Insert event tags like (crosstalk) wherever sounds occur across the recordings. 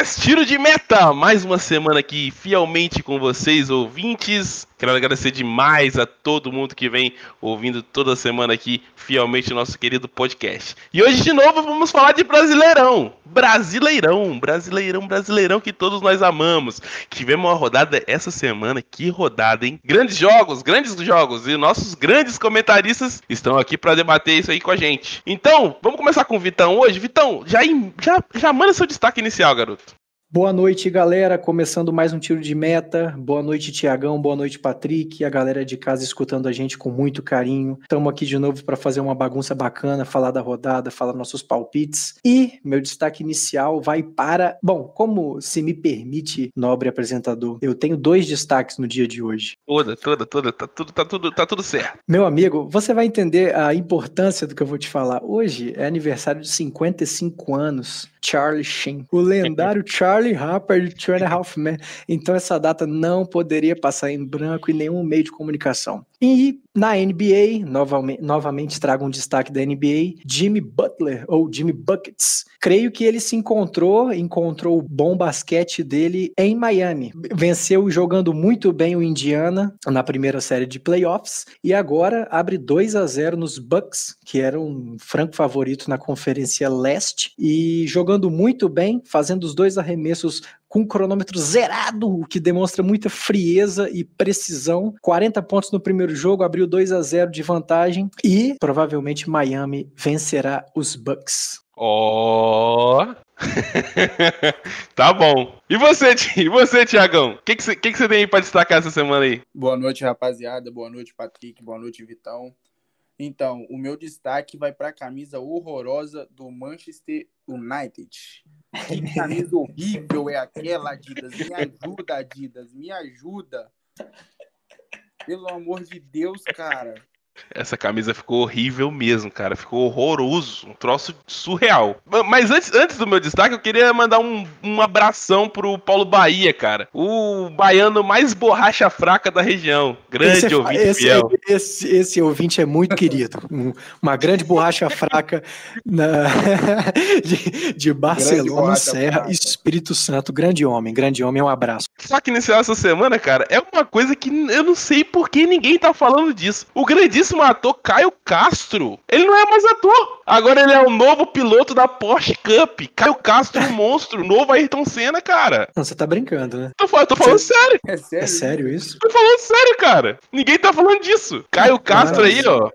podcast Tiro de Meta. Mais uma semana aqui, fielmente com vocês, ouvintes. Quero agradecer demais a todo mundo que vem ouvindo toda semana aqui, fielmente, o nosso querido podcast. E hoje, de novo, vamos falar de Brasileirão. Brasileirão, Brasileirão, Brasileirão que todos nós amamos. Tivemos uma rodada essa semana, que rodada, hein? Grandes jogos, grandes jogos. E nossos grandes comentaristas estão aqui para debater isso aí com a gente. Então, vamos começar com o Vitão hoje. Vitão, já, já, já manda seu destaque inicial, garoto. Boa noite, galera. Começando mais um tiro de meta. Boa noite, Tiagão. Boa noite, Patrick. A galera de casa escutando a gente com muito carinho. Estamos aqui de novo para fazer uma bagunça bacana, falar da rodada, falar nossos palpites. E meu destaque inicial vai para. Bom, como se me permite, nobre apresentador, eu tenho dois destaques no dia de hoje. Toda, toda, toda. Tá tudo, tá tudo, tá tudo certo. Meu amigo, você vai entender a importância do que eu vou te falar. Hoje é aniversário de 55 anos Charlie Sheen, o lendário Charlie Harper de Two and. Então essa data não poderia passar em branco em nenhum meio de comunicação. E na NBA, novamente, novamente trago um destaque da NBA, Jimmy Butler, ou Jimmy Buckets. Creio que ele se encontrou, encontrou o bom basquete dele em Miami. Venceu jogando muito bem o Indiana na primeira série de playoffs e agora abre 2 a 0 nos Bucks, que era um franco favorito na Conferência Leste, e jogando muito bem, fazendo os dois arremessos com um cronômetro zerado, o que demonstra muita frieza e precisão. 40 pontos no primeiro jogo, abriu 2 a 0 de vantagem e provavelmente Miami vencerá os Bucks. Ó. Oh. (laughs) tá bom. E você, e você Tiagão? O que, que, você, que, que você tem aí pra destacar essa semana aí? Boa noite, rapaziada. Boa noite, Patrick. Boa noite, Vitão. Então, o meu destaque vai para a camisa horrorosa do Manchester United. Que (laughs) camisa horrível é aquela, Adidas? Me ajuda, Adidas, me ajuda. Pelo amor de Deus, cara. Essa camisa ficou horrível mesmo, cara. Ficou horroroso. Um troço surreal. Mas antes, antes do meu destaque, eu queria mandar um, um abração pro Paulo Bahia, cara. O baiano mais borracha fraca da região. Grande esse, é ouvinte esse, fiel. Esse, esse, ouvinte é muito querido. uma grande borracha fraca na, (laughs) de, de Barcelona, Serra, fraca. Espírito Santo. Grande homem, grande homem. Um abraço. Só que iniciar essa semana, cara, é uma coisa que eu não sei por que ninguém tá falando disso. O grandíssimo ator Caio Castro. Ele não é mais ator. Agora ele é o novo piloto da Porsche Cup. Caio Castro, um monstro. Novo Ayrton Senna, cara. Não, você tá brincando, né? Tô, tô falando você... sério. É sério? É sério isso? Tô falando sério, cara. Ninguém tá falando disso. Caio Castro aí, ó.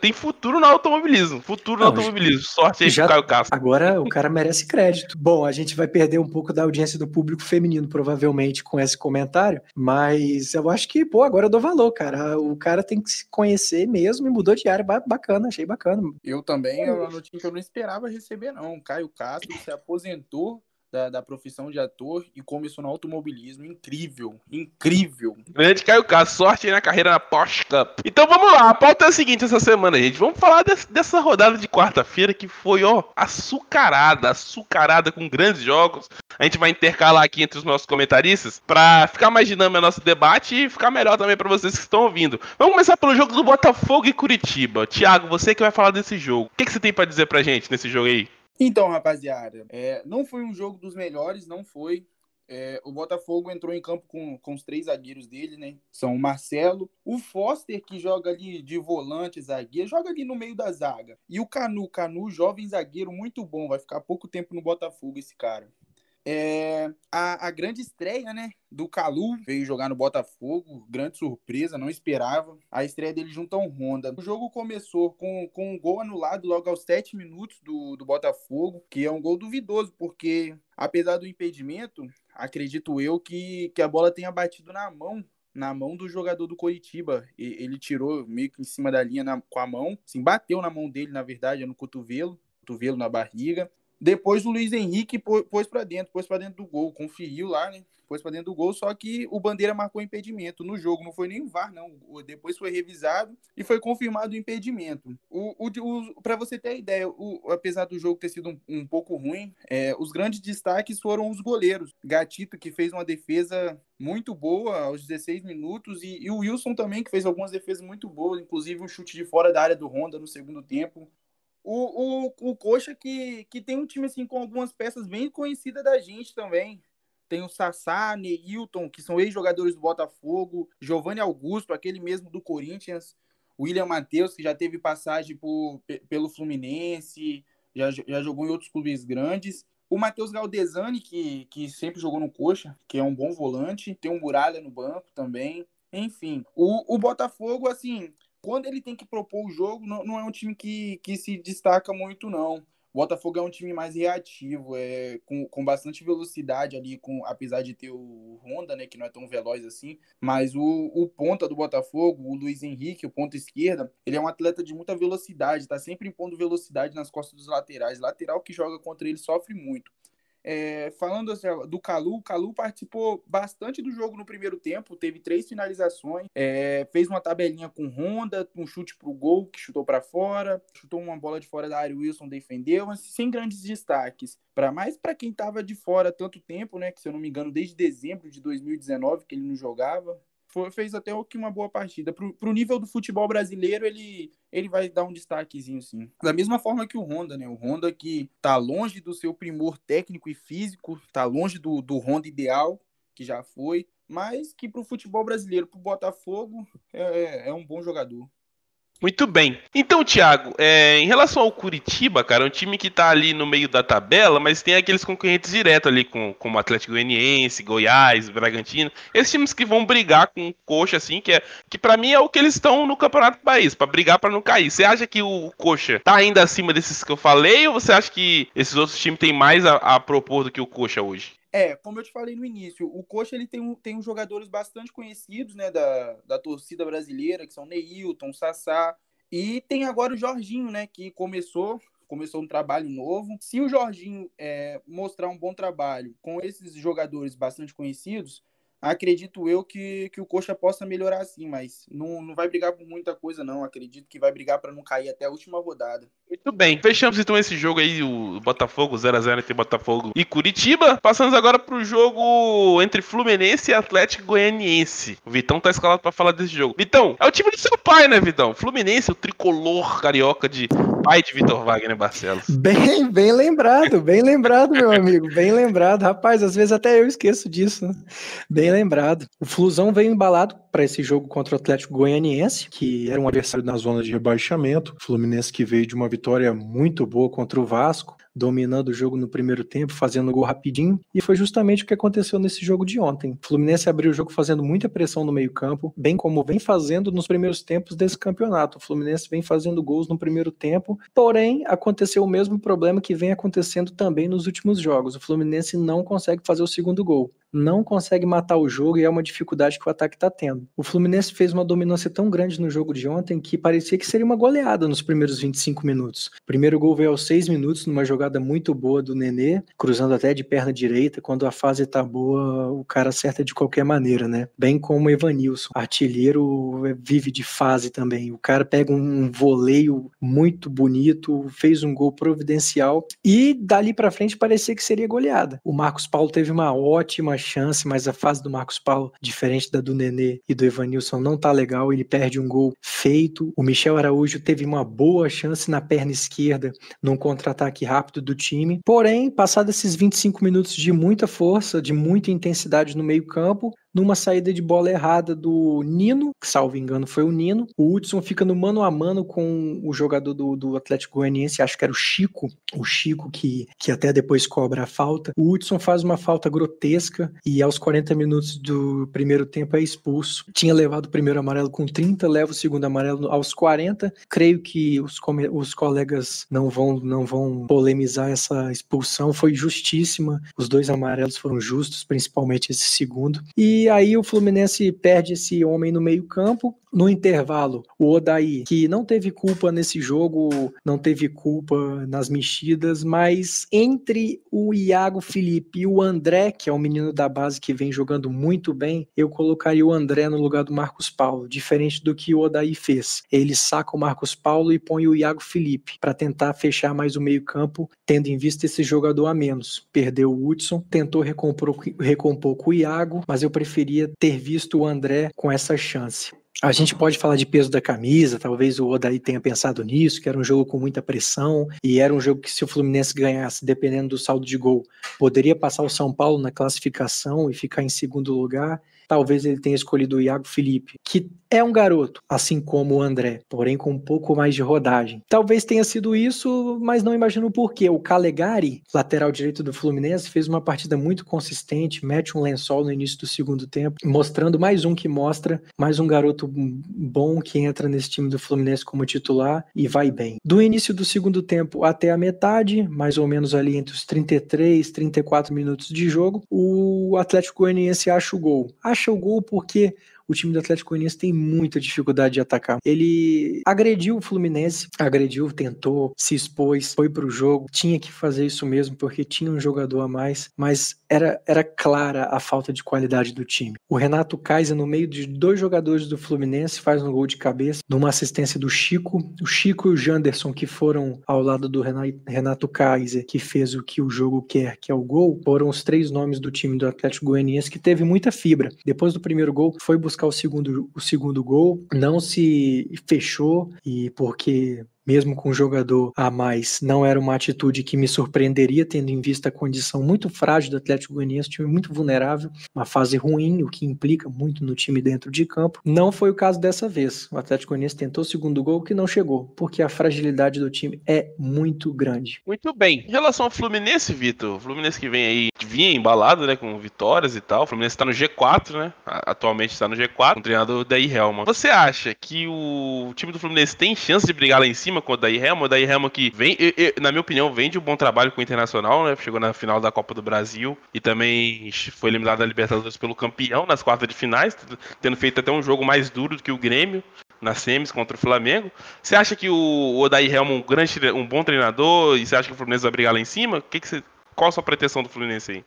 Tem futuro no automobilismo. Futuro não, no automobilismo. Sorte aí já... pro Caio Castro. Agora o cara merece crédito. Bom, a gente vai perder um pouco da audiência do público feminino, provavelmente, com esse comentário. Mas eu acho que, pô, agora eu dou valor, cara. O cara tem que se conhecer mesmo e mudou de área. Bacana, achei bacana. Eu também, é uma notícia que eu não esperava receber, não. Caio Castro se aposentou da, da, profissão de ator e começou no automobilismo. Incrível, incrível. Grande Caio Castro, sorte aí na carreira na Porsche Cup. Então vamos lá, a pauta é a seguinte essa semana, gente. Vamos falar dessa rodada de quarta-feira que foi, ó, açucarada, açucarada com grandes jogos. A gente vai intercalar aqui entre os nossos comentaristas para ficar mais dinâmico o nosso debate e ficar melhor também para vocês que estão ouvindo. Vamos começar pelo jogo do Botafogo e Curitiba. Tiago, você que vai falar desse jogo. O que, que você tem para dizer pra gente nesse jogo aí? Então, rapaziada, é, não foi um jogo dos melhores, não foi. É, o Botafogo entrou em campo com, com os três zagueiros dele, né? São o Marcelo, o Foster, que joga ali de volante, zagueiro, joga ali no meio da zaga. E o Canu, Canu, jovem zagueiro, muito bom, vai ficar pouco tempo no Botafogo esse cara. É, a, a, grande estreia, né, do Calu, veio jogar no Botafogo, grande surpresa, não esperava. A estreia dele junto ao Honda. O jogo começou com, com um gol anulado logo aos 7 minutos do, do Botafogo, que é um gol duvidoso, porque apesar do impedimento, acredito eu que, que a bola tenha batido na mão na mão do jogador do Coritiba. Ele tirou meio que em cima da linha na, com a mão, assim, bateu na mão dele, na verdade, no cotovelo, cotovelo na barriga. Depois o Luiz Henrique pôs para dentro, pôs para dentro do gol, conferiu lá, né? Pôs para dentro do gol, só que o Bandeira marcou impedimento no jogo, não foi nem o VAR, não. Depois foi revisado e foi confirmado o impedimento. O, o, o para você ter ideia, o, apesar do jogo ter sido um, um pouco ruim, é, os grandes destaques foram os goleiros. Gatito, que fez uma defesa muito boa aos 16 minutos, e, e o Wilson também, que fez algumas defesas muito boas, inclusive um chute de fora da área do Honda no segundo tempo. O, o, o Coxa que, que tem um time assim com algumas peças bem conhecidas da gente também. Tem o Sassá, Neilton, que são ex-jogadores do Botafogo, Giovanni Augusto, aquele mesmo do Corinthians, William Matheus, que já teve passagem por, pelo Fluminense, já, já jogou em outros clubes grandes. O Matheus Galdesani, que, que sempre jogou no Coxa, que é um bom volante. Tem um Muralha no banco também. Enfim, o, o Botafogo, assim, quando ele tem que propor o jogo, não, não é um time que, que se destaca muito, não. O Botafogo é um time mais reativo, é, com, com bastante velocidade ali, com, apesar de ter o Honda, né, que não é tão veloz assim. Mas o, o ponta do Botafogo, o Luiz Henrique, o ponta esquerda, ele é um atleta de muita velocidade, tá sempre impondo velocidade nas costas dos laterais. Lateral que joga contra ele sofre muito. É, falando assim, do Calu, o Calu participou bastante do jogo no primeiro tempo, teve três finalizações, é, fez uma tabelinha com Honda, um chute pro gol, que chutou para fora, chutou uma bola de fora da área, Wilson defendeu, mas sem grandes destaques. Para mais para quem estava de fora tanto tempo, né, que se eu não me engano, desde dezembro de 2019 que ele não jogava, foi, fez até que uma boa partida. Pro, pro nível do futebol brasileiro, ele, ele vai dar um destaquezinho, sim. Da mesma forma que o Honda, né? O Honda que tá longe do seu primor técnico e físico, tá longe do, do Honda ideal, que já foi, mas que pro futebol brasileiro, pro Botafogo, é, é, é um bom jogador. Muito bem. Então, Thiago, é, em relação ao Curitiba, cara, é um time que tá ali no meio da tabela, mas tem aqueles concorrentes diretos ali, com, como Atlético Goianiense, Goiás, Bragantino. Esses times que vão brigar com o Coxa, assim, que, é, que para mim é o que eles estão no Campeonato do País, para brigar para não cair. Você acha que o Coxa tá ainda acima desses que eu falei, ou você acha que esses outros times têm mais a, a propor do que o Coxa hoje? É, como eu te falei no início, o Coxa ele tem, tem uns jogadores bastante conhecidos, né, da, da torcida brasileira, que são Neilton, Sassá, e tem agora o Jorginho, né, que começou começou um trabalho novo. Se o Jorginho é, mostrar um bom trabalho com esses jogadores bastante conhecidos, acredito eu que, que o Coxa possa melhorar sim, mas não, não vai brigar por muita coisa, não. Acredito que vai brigar para não cair até a última rodada. Muito bem, fechamos então esse jogo aí, o Botafogo 0x0 entre Botafogo e Curitiba. Passamos agora pro jogo entre Fluminense e Atlético Goianiense. O Vitão tá escalado para falar desse jogo. Vitão, é o time do seu pai, né, Vitão? Fluminense, o tricolor carioca de pai de Vitor Wagner Barcelos. Bem, bem lembrado, bem lembrado, meu amigo, bem lembrado. Rapaz, às vezes até eu esqueço disso, né? Bem lembrado. O Flusão veio embalado para esse jogo contra o Atlético Goianiense, que era um adversário na zona de rebaixamento. O Fluminense que veio de uma vitória muito boa contra o Vasco, dominando o jogo no primeiro tempo, fazendo gol rapidinho, e foi justamente o que aconteceu nesse jogo de ontem. O Fluminense abriu o jogo fazendo muita pressão no meio-campo, bem como vem fazendo nos primeiros tempos desse campeonato. O Fluminense vem fazendo gols no primeiro tempo, porém aconteceu o mesmo problema que vem acontecendo também nos últimos jogos. O Fluminense não consegue fazer o segundo gol não consegue matar o jogo e é uma dificuldade que o ataque está tendo. O Fluminense fez uma dominância tão grande no jogo de ontem que parecia que seria uma goleada nos primeiros 25 minutos. O primeiro gol veio aos 6 minutos, numa jogada muito boa do Nenê, cruzando até de perna direita. Quando a fase tá boa, o cara acerta de qualquer maneira, né? Bem como o Evanilson. Artilheiro vive de fase também. O cara pega um voleio muito bonito, fez um gol providencial e dali para frente parecia que seria goleada. O Marcos Paulo teve uma ótima chance, mas a fase do Marcos Paulo, diferente da do Nenê e do Evanilson, não tá legal. Ele perde um gol feito. O Michel Araújo teve uma boa chance na perna esquerda num contra-ataque rápido do time. Porém, passados esses 25 minutos de muita força, de muita intensidade no meio-campo, numa saída de bola errada do Nino, que salvo engano foi o Nino. O Hudson fica no mano a mano com o jogador do, do Atlético Goianiense, acho que era o Chico, o Chico que, que até depois cobra a falta. O Hudson faz uma falta grotesca e aos 40 minutos do primeiro tempo é expulso. Tinha levado o primeiro amarelo com 30, leva o segundo amarelo aos 40. Creio que os, os colegas não vão, não vão polemizar essa expulsão, foi justíssima. Os dois amarelos foram justos, principalmente esse segundo. E e aí o Fluminense perde esse homem no meio-campo. No intervalo, o Odaí, que não teve culpa nesse jogo, não teve culpa nas mexidas, mas entre o Iago Felipe e o André, que é um menino da base que vem jogando muito bem, eu colocaria o André no lugar do Marcos Paulo, diferente do que o Odaí fez. Ele saca o Marcos Paulo e põe o Iago Felipe para tentar fechar mais o meio-campo, tendo em vista esse jogador a menos. Perdeu o Hudson, tentou recompor, recompor com o Iago, mas eu preferia ter visto o André com essa chance. A gente pode falar de peso da camisa, talvez o Odaí tenha pensado nisso, que era um jogo com muita pressão, e era um jogo que se o Fluminense ganhasse, dependendo do saldo de gol, poderia passar o São Paulo na classificação e ficar em segundo lugar. Talvez ele tenha escolhido o Iago Felipe, que é um garoto, assim como o André, porém com um pouco mais de rodagem. Talvez tenha sido isso, mas não imagino porquê. O Calegari, lateral direito do Fluminense, fez uma partida muito consistente, mete um lençol no início do segundo tempo, mostrando mais um que mostra, mais um garoto bom que entra nesse time do Fluminense como titular e vai bem. Do início do segundo tempo até a metade, mais ou menos ali entre os 33, 34 minutos de jogo, o Atlético Goianiense acha o gol. Acha o gol porque o time do Atlético Goianiense tem muita dificuldade de atacar. Ele agrediu o Fluminense, agrediu, tentou, se expôs, foi pro jogo, tinha que fazer isso mesmo porque tinha um jogador a mais, mas era, era clara a falta de qualidade do time. O Renato Kaiser, no meio de dois jogadores do Fluminense, faz um gol de cabeça, numa assistência do Chico. O Chico e o Janderson, que foram ao lado do Renato Kaiser, que fez o que o jogo quer, que é o gol, foram os três nomes do time do Atlético Goianiense que teve muita fibra. Depois do primeiro gol, foi buscar o segundo, o segundo gol, não se fechou, e porque mesmo com um jogador a mais, não era uma atitude que me surpreenderia, tendo em vista a condição muito frágil do Atlético Goianiense, um time muito vulnerável, uma fase ruim, o que implica muito no time dentro de campo. Não foi o caso dessa vez. O Atlético Goianiense tentou o segundo gol que não chegou, porque a fragilidade do time é muito grande. Muito bem. Em relação ao Fluminense, Vitor, o Fluminense que vem aí, vinha embalado, né, com vitórias e tal. O Fluminense está no G4, né? Atualmente está no G4, com o treinador Daí Helma. Você acha que o time do Fluminense tem chance de brigar lá em cima com o Daí Helma? O Daí Helma que vem, na minha opinião, vem de um bom trabalho com o Internacional, né? Chegou na final da Copa do Brasil e também foi eliminado da Libertadores pelo campeão nas quartas de finais, tendo feito até um jogo mais duro do que o Grêmio na semis contra o Flamengo. Você acha que o Odair Helma é um grande, um bom treinador e você acha que o Fluminense vai brigar lá em cima? O que, que você qual a sua pretensão do Fluminense aí?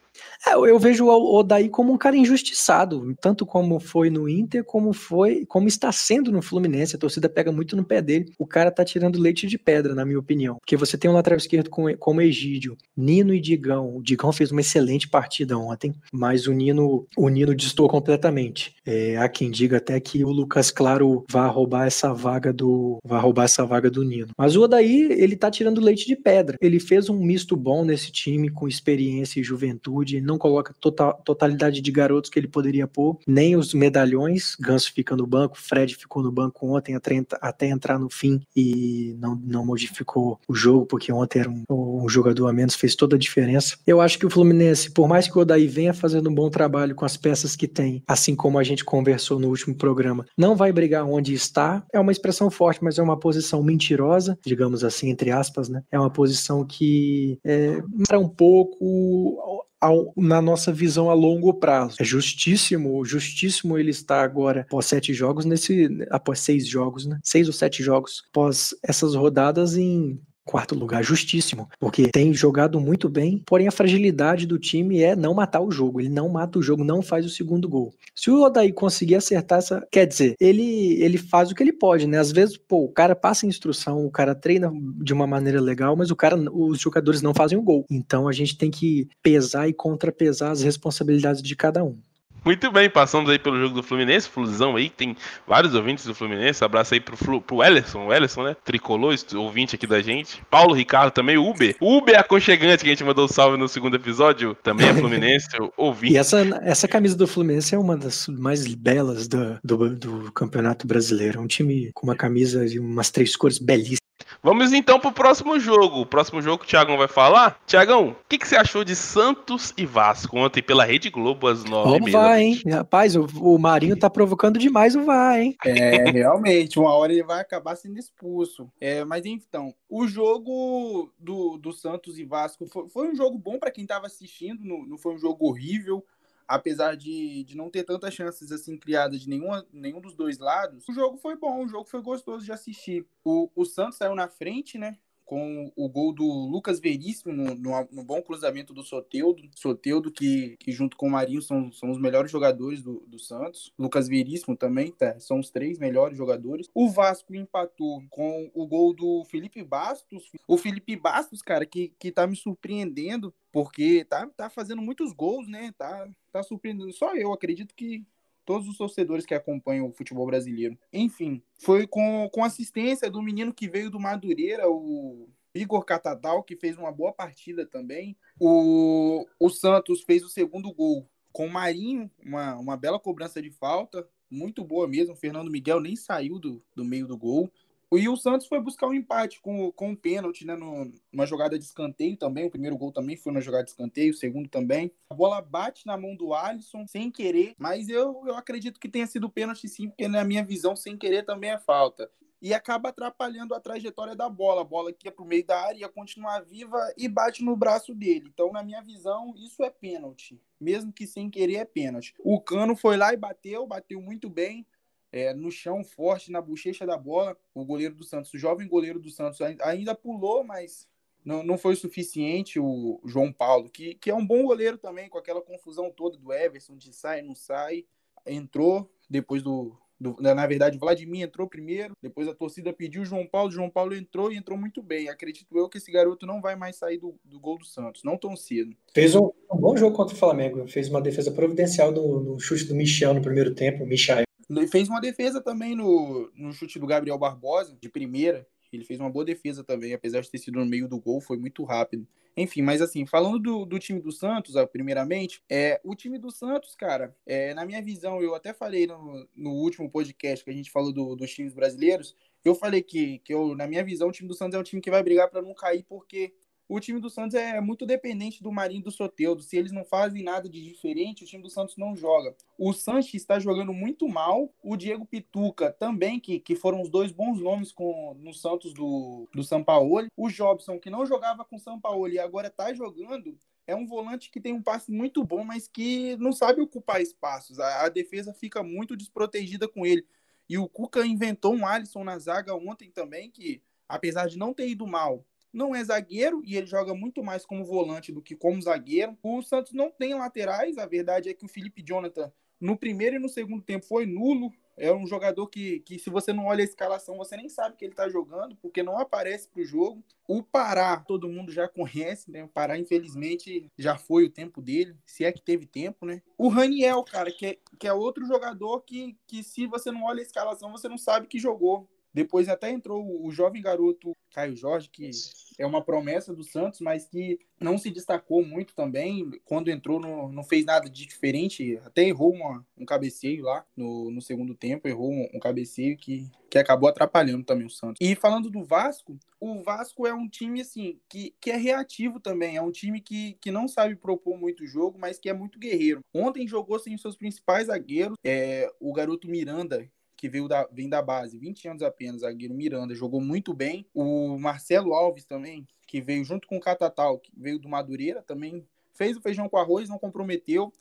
É, eu vejo o Odaí como um cara injustiçado, tanto como foi no Inter, como foi, como está sendo no Fluminense. A torcida pega muito no pé dele. O cara tá tirando leite de pedra, na minha opinião. Porque você tem um lateral esquerdo como, Egídio, Nino e Digão. O Digão fez uma excelente partida ontem, mas o Nino, o Nino distou completamente. É, há quem diga até que o Lucas Claro vai roubar essa vaga do, vai roubar essa vaga do Nino. Mas o Odaí, ele tá tirando leite de pedra. Ele fez um misto bom nesse time com experiência e juventude, não coloca total, totalidade de garotos que ele poderia pôr, nem os medalhões. Ganso fica no banco, Fred ficou no banco ontem até, até entrar no fim e não, não modificou o jogo, porque ontem era um, um, jogador a menos, fez toda a diferença. Eu acho que o Fluminense, por mais que o Odaí venha fazendo um bom trabalho com as peças que tem, assim como a gente conversou no último programa, não vai brigar onde está. É uma expressão forte, mas é uma posição mentirosa, digamos assim, entre aspas, né? É uma posição que é, um pouco pouco ao, na nossa visão a longo prazo. É justíssimo, justíssimo ele estar agora após sete jogos nesse, após seis jogos, né? Seis ou sete jogos após essas rodadas em Quarto lugar, justíssimo, porque tem jogado muito bem, porém a fragilidade do time é não matar o jogo. Ele não mata o jogo, não faz o segundo gol. Se o Odaí conseguir acertar essa. Quer dizer, ele, ele faz o que ele pode, né? Às vezes, pô, o cara passa instrução, o cara treina de uma maneira legal, mas o cara, os jogadores não fazem o gol. Então a gente tem que pesar e contrapesar as responsabilidades de cada um. Muito bem, passamos aí pelo jogo do Fluminense, Flusão aí, tem vários ouvintes do Fluminense. Abraço aí pro, Flu, pro Ellerson, o Ellerson, né? Tricolor, ouvinte aqui da gente. Paulo Ricardo também, o Uber. Uber aconchegante, que a gente mandou salve no segundo episódio, também é Fluminense, (laughs) ouvinte. E essa, essa camisa do Fluminense é uma das mais belas do, do, do Campeonato Brasileiro. É um time com uma camisa de umas três cores belíssimas. Vamos então pro próximo jogo. O próximo jogo que o Thiagão vai falar. Thiagão, o que, que, você achou de Santos e Vasco ontem pela Rede Globo às nove Vamos vai, hein? Rapaz, o, o, Marinho tá provocando demais o VAR, hein? É, (laughs) realmente. Uma hora ele vai acabar sendo expulso. É, mas então, o jogo do, do Santos e Vasco foi, foi um jogo bom para quem tava assistindo. Não, não foi um jogo horrível apesar de, de não ter tantas chances assim criadas de nenhuma, nenhum dos dois lados, o jogo foi bom, o jogo foi gostoso de assistir. O, o Santos saiu na frente, né? Com o gol do Lucas Veríssimo no, no, no, bom cruzamento do Soteudo. Soteudo, que, que junto com o Marinho são, são os melhores jogadores do, do Santos. Lucas Veríssimo também, tá? São os três melhores jogadores. O Vasco empatou com o gol do Felipe Bastos. O Felipe Bastos, cara, que, que tá me surpreendendo, porque tá, tá fazendo muitos gols, né? Tá, tá surpreendendo. Só eu acredito que todos os torcedores que acompanham o futebol brasileiro. Enfim, foi com, com assistência do menino que veio do Madureira, o Igor Catadal, que fez uma boa partida também. O, o Santos fez o segundo gol com o Marinho, uma, uma bela cobrança de falta, muito boa mesmo. Fernando Miguel nem saiu do, do meio do gol. E o Santos foi buscar um empate com, com um pênalti, né? Numa jogada de escanteio também. O primeiro gol também foi na jogada de escanteio, o segundo também. A bola bate na mão do Alisson sem querer, mas eu, eu acredito que tenha sido pênalti sim, porque na minha visão, sem querer também é falta. E acaba atrapalhando a trajetória da bola. A bola que ia para o meio da área ia continuar viva e bate no braço dele. Então, na minha visão, isso é pênalti. Mesmo que sem querer, é pênalti. O Cano foi lá e bateu, bateu muito bem é, no chão, forte, na bochecha da bola. O goleiro do Santos, o jovem goleiro do Santos, ainda pulou, mas não, não foi o suficiente. O João Paulo, que, que é um bom goleiro também, com aquela confusão toda do Everson, de sai, não sai, entrou depois do, do, na verdade, o Vladimir entrou primeiro, depois a torcida pediu o João Paulo, o João Paulo entrou e entrou muito bem. Acredito eu que esse garoto não vai mais sair do, do gol do Santos, não tão cedo. Fez um, um, bom jogo contra o Flamengo, fez uma defesa providencial no, no chute do Michel no primeiro tempo, Michel. Fez uma defesa também no, no chute do Gabriel Barbosa, de primeira. Ele fez uma boa defesa também, apesar de ter sido no meio do gol, foi muito rápido. Enfim, mas assim, falando do, do time do Santos, primeiramente, é, o time do Santos, cara, é, na minha visão, eu até falei no, no último podcast que a gente falou do, dos times brasileiros, eu falei que, que eu, na minha visão, o time do Santos é um time que vai brigar para não cair, porque o time do Santos é muito dependente do Marinho do Soteudo. Se eles não fazem nada de diferente, o time do Santos não joga. O Sanches está jogando muito mal. O Diego Pituca também, que, que foram os dois bons nomes com, no Santos do, do Sampaoli. O Jobson, que não jogava com o Sampaoli e agora está jogando, é um volante que tem um passe muito bom, mas que não sabe ocupar espaços. A, a defesa fica muito desprotegida com ele. E o Cuca inventou um Alisson na zaga ontem também, que apesar de não ter ido mal, não é zagueiro e ele joga muito mais como volante do que como zagueiro. O Santos não tem laterais, a verdade é que o Felipe Jonathan no primeiro e no segundo tempo foi nulo. É um jogador que, que se você não olha a escalação, você nem sabe que ele está jogando, porque não aparece para o jogo. O Pará, todo mundo já conhece, né? O Pará, infelizmente, já foi o tempo dele, se é que teve tempo, né? O Raniel, cara, que é, que é outro jogador que, que se você não olha a escalação, você não sabe que jogou. Depois até entrou o jovem garoto Caio Jorge, que é uma promessa do Santos, mas que não se destacou muito também. Quando entrou, não, não fez nada de diferente. Até errou uma, um cabeceio lá no, no segundo tempo, errou um, um, cabeceio que, que acabou atrapalhando também o Santos. E falando do Vasco, o Vasco é um time assim que, que é reativo também. É um time que, que não sabe propor muito jogo, mas que é muito guerreiro. Ontem jogou sem os seus principais zagueiros, é, o garoto Miranda, que veio da, vem da base, 20 anos apenas, zagueiro Miranda, jogou muito bem. O Marcelo Alves também, que veio junto com o Catatal, que veio do Madureira, também fez o feijão com arroz, não comprometeu.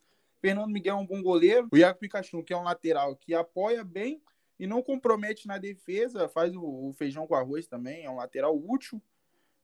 Fernando Miguel é um bom goleiro. O Iago Pikachu, que é um lateral que apoia bem e não compromete na defesa, faz o, o feijão com arroz também, é um lateral útil.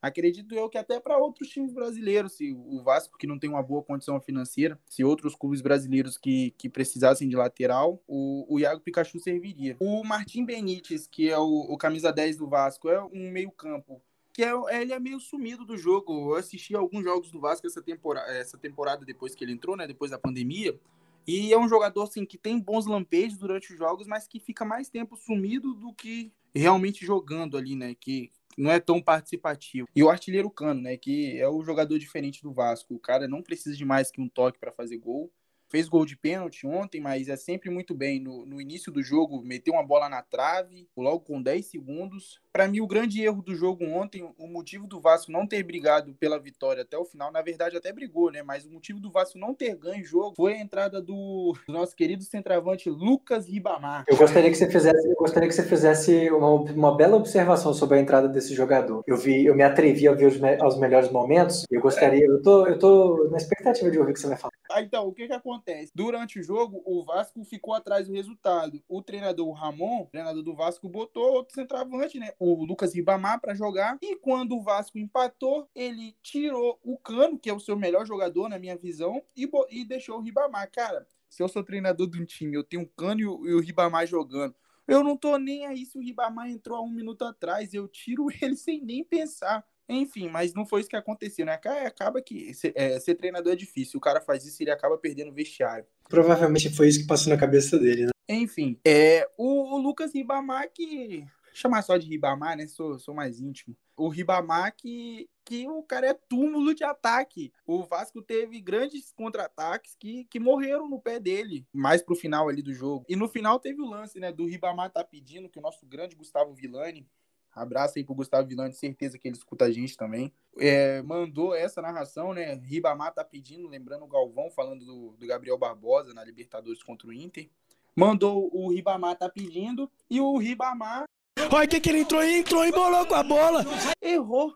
Acredito eu que até para outros times brasileiros, se o Vasco que não tem uma boa condição financeira, se outros clubes brasileiros que, que precisassem de lateral, o, o Iago Pikachu serviria. O Martim Benítez, que é o, o camisa 10 do Vasco, é um meio-campo que é, ele é meio sumido do jogo. Eu assisti alguns jogos do Vasco essa temporada, essa temporada depois que ele entrou, né, depois da pandemia. E é um jogador assim que tem bons lampejos durante os jogos, mas que fica mais tempo sumido do que realmente jogando ali, né? Que não é tão participativo. E o artilheiro Cano, né, que é o jogador diferente do Vasco. O cara não precisa de mais que um toque para fazer gol fez gol de pênalti ontem, mas é sempre muito bem. No, no início do jogo, meteu uma bola na trave, logo com 10 segundos. Para mim, o grande erro do jogo ontem, o motivo do Vasco não ter brigado pela vitória até o final, na verdade até brigou, né? Mas o motivo do Vasco não ter ganho o jogo foi a entrada do, (laughs) nosso querido centroavante Lucas Ribamar. Eu gostaria que você fizesse, eu gostaria que você fizesse uma, uma bela observação sobre a entrada desse jogador. Eu vi, eu me atrevi a ver os, os melhores momentos. Eu gostaria, eu tô, eu tô na expectativa de ouvir o que você vai falar. Ah, então, o que que acontece? Durante o jogo, o Vasco ficou atrás do resultado. O treinador Ramon, treinador do Vasco, botou outro centroavante, né? O Lucas Ribamar para jogar. E quando o Vasco empatou, ele tirou o Cano, que é o seu melhor jogador, na minha visão, e, e deixou o Ribamar. Cara, se eu sou treinador de um time, eu tenho o Cano e o, e o Ribamar jogando. Eu não tô nem aí se o Ribamar entrou há um minuto atrás. Eu tiro (laughs) ele sem nem pensar Enfim, mas não foi isso que aconteceu, né? Acaba que ser, é, ser treinador é difícil. O cara faz isso e ele acaba perdendo o vestiário. Provavelmente foi isso que passou na cabeça dele, né? Enfim, é, o, o Lucas Ribamar que chamar só de Ribamar, né? Sou, sou mais íntimo. O Ribamar que, que o cara é túmulo de ataque. O Vasco teve grandes contra-ataques que, que morreram no pé dele, mais pro final ali do jogo. E no final teve o lance, né? Do Ribamar tá pedindo que o nosso grande Gustavo Villani, abraço aí pro Gustavo Villani, certeza que ele escuta a gente também. É, mandou essa narração, né? Ribamar tá pedindo, lembrando o Galvão falando do, do Gabriel Barbosa na Libertadores contra o Inter mandou o Ribamar tá pedindo e o Ribamar Olha o que, que ele entrou entrou e bolou com a bola. Errou,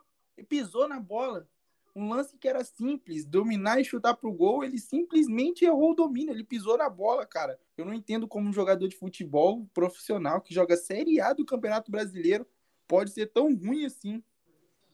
pisou na bola. Um lance que era simples, dominar e chutar pro gol, ele simplesmente errou o domínio, ele pisou na bola, cara. Eu não entendo como um jogador de futebol profissional que joga Série A do Campeonato Brasileiro pode ser tão ruim assim.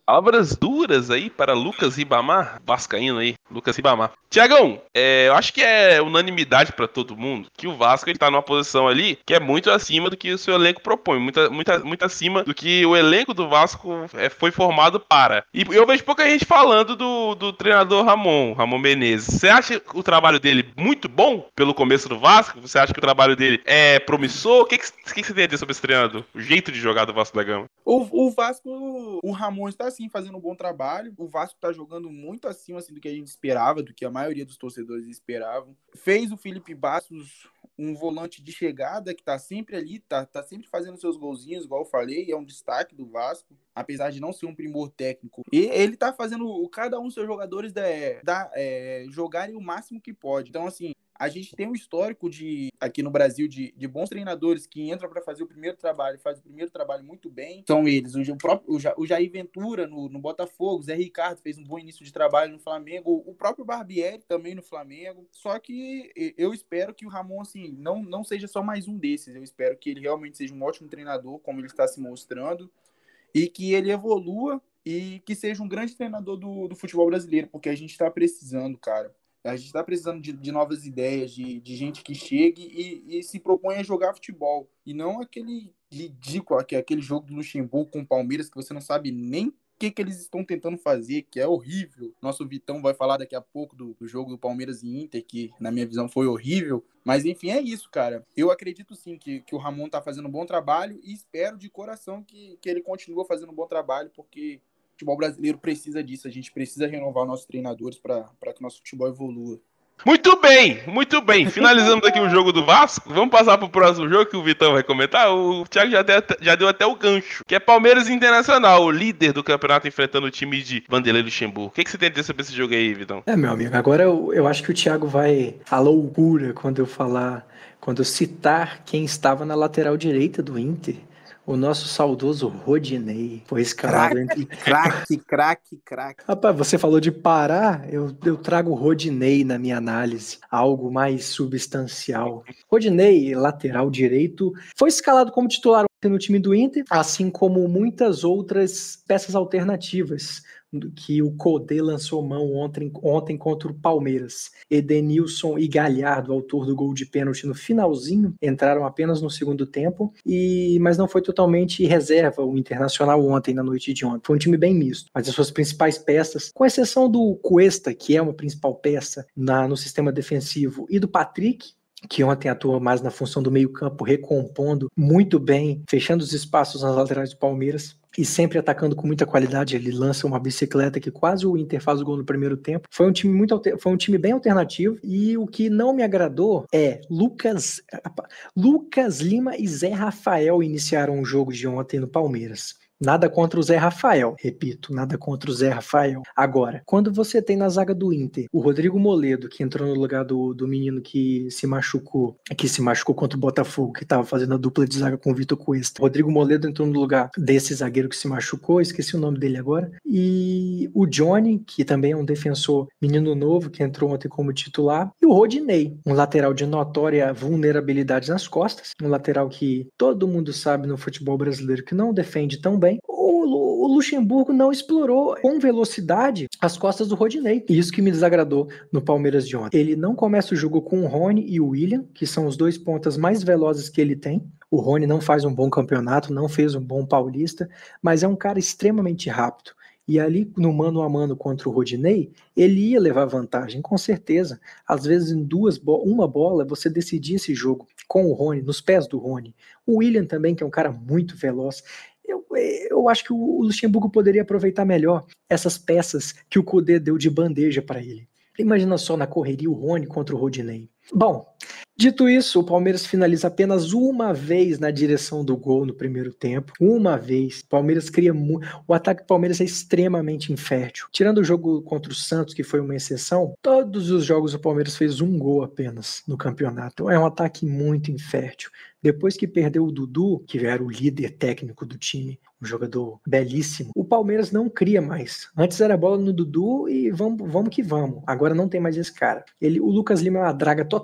Palavras duras aí para Lucas Ribamar, vascaíno aí, Lucas Ribamar. Tiagão, é, eu acho que é unanimidade para todo mundo que o Vasco ele tá numa posição ali que é muito acima do que o seu elenco propõe, muito, muito, muito acima do que o elenco do Vasco é, foi formado para. E eu vejo pouca gente falando do, do treinador Ramon, Ramon Menezes. Você acha o trabalho dele muito bom pelo começo do Vasco? Você acha que o trabalho dele é promissor? O que, que, que você tem a dizer sobre esse treinador? O jeito de jogar do Vasco da Gama? O, o Vasco, o Ramon está sim fazendo um bom trabalho. O Vasco tá jogando muito acima assim, do que a gente esperava, do que a maioria dos torcedores esperavam. Fez o Felipe Bastos um volante de chegada que tá sempre ali, tá, tá sempre fazendo seus golzinhos, igual eu falei, é um destaque do Vasco, apesar de não ser um primor técnico. E ele tá fazendo cada um dos seus jogadores da, da, é, jogarem o máximo que pode. Então, assim, a gente tem um histórico de aqui no Brasil de, de bons treinadores que entram para fazer o primeiro trabalho, faz o primeiro trabalho muito bem. São eles, o, próprio, o Jair Ventura no, no Botafogo, o Zé Ricardo fez um bom início de trabalho no Flamengo, o próprio Barbieri também no Flamengo. Só que eu espero que o Ramon assim não não seja só mais um desses. Eu espero que ele realmente seja um ótimo treinador, como ele está se mostrando, e que ele evolua e que seja um grande treinador do, do futebol brasileiro, porque a gente está precisando, cara. A gente está precisando de, de, novas ideias, de, de gente que chegue e, e, se propõe a jogar futebol. E não aquele ridículo, aquele jogo do Luxemburgo com o Palmeiras, que você não sabe nem o que, que eles estão tentando fazer, que é horrível. Nosso Vitão vai falar daqui a pouco do, do, jogo do Palmeiras e Inter, que na minha visão foi horrível. Mas enfim, é isso, cara. Eu acredito sim que, que o Ramon está fazendo um bom trabalho e espero de coração que, que ele continue fazendo um bom trabalho, porque futebol brasileiro precisa disso. A gente precisa renovar nossos treinadores para que nosso futebol evolua. Muito bem, muito bem. Finalizamos aqui o jogo do Vasco. Vamos passar para o próximo jogo que o Vitão vai comentar. O Thiago já, deu, já deu até o gancho, que é Palmeiras Internacional, o líder do campeonato enfrentando o time de Vanderlei Luxemburgo. O que, que você tem a dizer sobre esse jogo aí, Vitão? É, meu amigo, agora eu, eu acho que o Thiago vai à loucura quando eu falar, quando eu citar quem estava na lateral direita do Inter o nosso saudoso Rodinei foi escalado crack, entre. Craque, craque, craque. Rapaz, você falou de parar, eu, eu trago Rodinei na minha análise, algo mais substancial. Rodinei, lateral direito, foi escalado como titular no time do Inter, assim como muitas outras peças alternativas que o Codê lançou mão ontem, ontem contra o Palmeiras. Edenilson e Galhardo, autor do gol de pênalti no finalzinho, entraram apenas no segundo tempo, e mas não foi totalmente reserva o Internacional ontem, na noite de ontem. Foi um time bem misto, mas as suas principais peças, com exceção do Cuesta, que é uma principal peça na, no sistema defensivo, e do Patrick, que ontem atua mais na função do meio-campo, recompondo muito bem, fechando os espaços nas laterais do Palmeiras e sempre atacando com muita qualidade. Ele lança uma bicicleta que quase o Inter faz o gol no primeiro tempo. Foi um time muito foi um time bem alternativo e o que não me agradou é Lucas Lucas Lima e Zé Rafael iniciaram o jogo de ontem no Palmeiras. Nada contra o Zé Rafael, repito, nada contra o Zé Rafael. Agora, quando você tem na zaga do Inter o Rodrigo Moledo, que entrou no lugar do, do menino que se machucou, que se machucou contra o Botafogo, que estava fazendo a dupla de zaga com o Vitor Cuesta. Rodrigo Moledo entrou no lugar desse zagueiro que se machucou, esqueci o nome dele agora. E o Johnny, que também é um defensor menino novo, que entrou ontem como titular. E o Rodinei, um lateral de notória vulnerabilidade nas costas, um lateral que todo mundo sabe no futebol brasileiro que não defende tão bem. O, Luxemburgo não explorou com velocidade as costas do Rodinei. Isso que me desagradou no Palmeiras de ontem. Ele não começa o jogo com o Rony e o William, que são os dois pontas mais velozes que ele tem. O Rony não faz um bom campeonato, não fez um bom paulista, mas é um cara extremamente rápido. E ali, no mano a mano contra o Rodinei, ele ia levar vantagem, com certeza. Às vezes, em duas bo uma bola, você decidia esse jogo com o Rony, nos pés do Rony. O William também, que é um cara muito veloz. Eu, eu acho que o Luxemburgo poderia aproveitar melhor essas peças que o Kudê deu de bandeja para ele. Imagina só na correria o Rony contra o Rodinei. Bom, Dito isso, o Palmeiras finaliza apenas uma vez na direção do gol no primeiro tempo. Uma vez. O Palmeiras cria muito. O ataque do Palmeiras é extremamente infértil. Tirando o jogo contra o Santos, que foi uma exceção, todos os jogos o Palmeiras fez um gol apenas no campeonato. É um ataque muito infértil. Depois que perdeu o Dudu, que era o líder técnico do time, um jogador belíssimo, o Palmeiras não cria mais. Antes era bola no Dudu e vamos, vamos que vamos. Agora não tem mais esse cara. Ele, o Lucas Lima é uma draga total.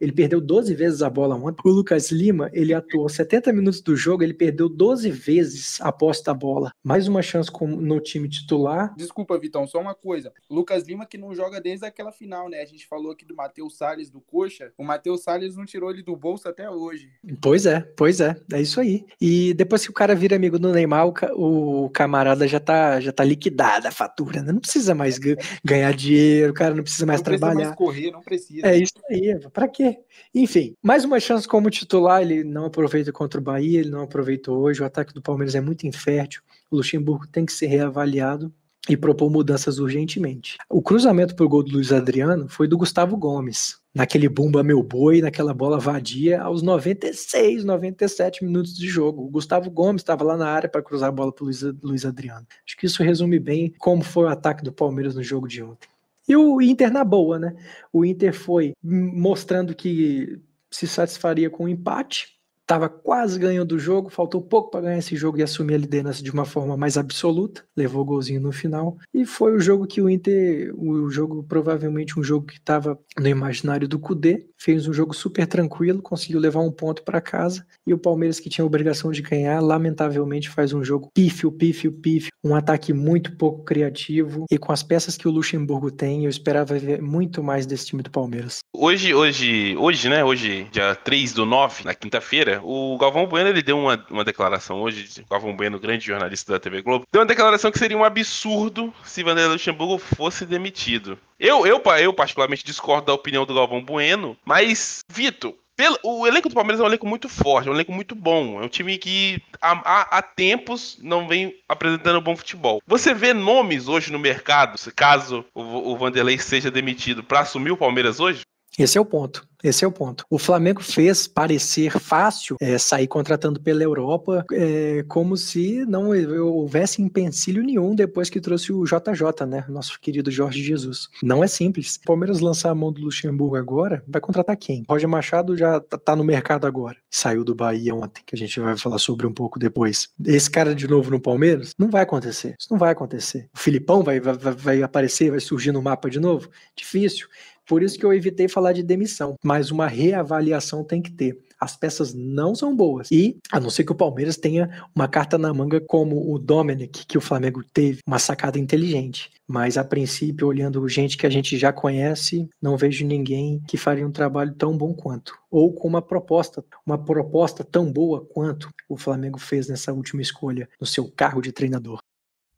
Ele perdeu 12 vezes a bola ontem. O Lucas Lima, ele atuou 70 minutos do jogo, ele perdeu 12 vezes a posse da bola. Mais uma chance com, no time titular. Desculpa, Vitão, só uma coisa. Lucas Lima que não joga desde aquela final, né? A gente falou aqui do Matheus Salles do Coxa. O Matheus Salles não tirou ele do bolso até hoje. Pois é, pois é, é isso aí. E depois que o cara vira amigo do Neymar, o, o camarada já tá, já tá liquidada a fatura, né? Não precisa mais ganhar dinheiro, o cara não precisa mais não trabalhar. Não precisa mais correr, não precisa. É isso aí, pra quê? Enfim, mais uma chance como titular, ele não aproveita contra o Bahia, ele não aproveitou hoje, o ataque do Palmeiras é muito infértil, o Luxemburgo tem que ser reavaliado, e propor mudanças urgentemente. O cruzamento para o gol do Luiz Adriano foi do Gustavo Gomes, naquele bumba meu boi, naquela bola vadia, aos 96, 97 minutos de jogo. O Gustavo Gomes estava lá na área para cruzar a bola para o Luiz Adriano. Acho que isso resume bem como foi o ataque do Palmeiras no jogo de ontem. E o Inter na boa, né? O Inter foi mostrando que se satisfaria com o um empate, estava quase ganhando o jogo, faltou pouco para ganhar esse jogo e assumir a liderança de uma forma mais absoluta, levou o golzinho no final, e foi o jogo que o Inter, o jogo provavelmente um jogo que estava no imaginário do Cudê, fez um jogo super tranquilo, conseguiu levar um ponto para casa, e o Palmeiras que tinha a obrigação de ganhar, lamentavelmente faz um jogo pífio, pífio, pífio, um ataque muito pouco criativo, e com as peças que o Luxemburgo tem, eu esperava ver muito mais desse time do Palmeiras. Hoje, hoje, hoje, né, hoje, dia 3 do 9, na quinta-feira, o Galvão Bueno ele deu uma, uma declaração hoje, o Galvão Bueno, grande jornalista da TV Globo, deu uma declaração que seria um absurdo se Vanderlei Luxemburgo fosse demitido. Eu, eu, eu particularmente discordo da opinião do Galvão Bueno, mas, Vitor, pelo, o elenco do Palmeiras é um elenco muito forte, é um elenco muito bom. É um time que há, há, tempos não vem apresentando bom futebol. Você vê nomes hoje no mercado, caso o, o Vanderlei seja demitido, para assumir o Palmeiras hoje? Esse é o ponto. Esse é o ponto. O Flamengo fez parecer fácil é, sair contratando pela Europa, é, como se não houvesse empecilho nenhum depois que trouxe o JJ, né? Nosso querido Jorge Jesus. Não é simples. O Palmeiras lançar a mão do Luxemburgo agora, vai contratar quem? Roger Machado já tá, tá no mercado agora. Saiu do Bahia ontem, que a gente vai falar sobre um pouco depois. Esse cara de novo no Palmeiras? Não vai acontecer. Isso não vai acontecer. O Filipão vai, vai, vai aparecer, vai surgir no mapa de novo? Difícil. Por isso que eu evitei falar de demissão, mas uma reavaliação tem que ter. As peças não são boas. E, a não ser que o Palmeiras tenha uma carta na manga como o Dominic, que o Flamengo teve, uma sacada inteligente. Mas, a princípio, olhando gente que a gente já conhece, não vejo ninguém que faria um trabalho tão bom quanto. Ou com uma proposta, uma proposta tão boa quanto o Flamengo fez nessa última escolha no seu carro de treinador.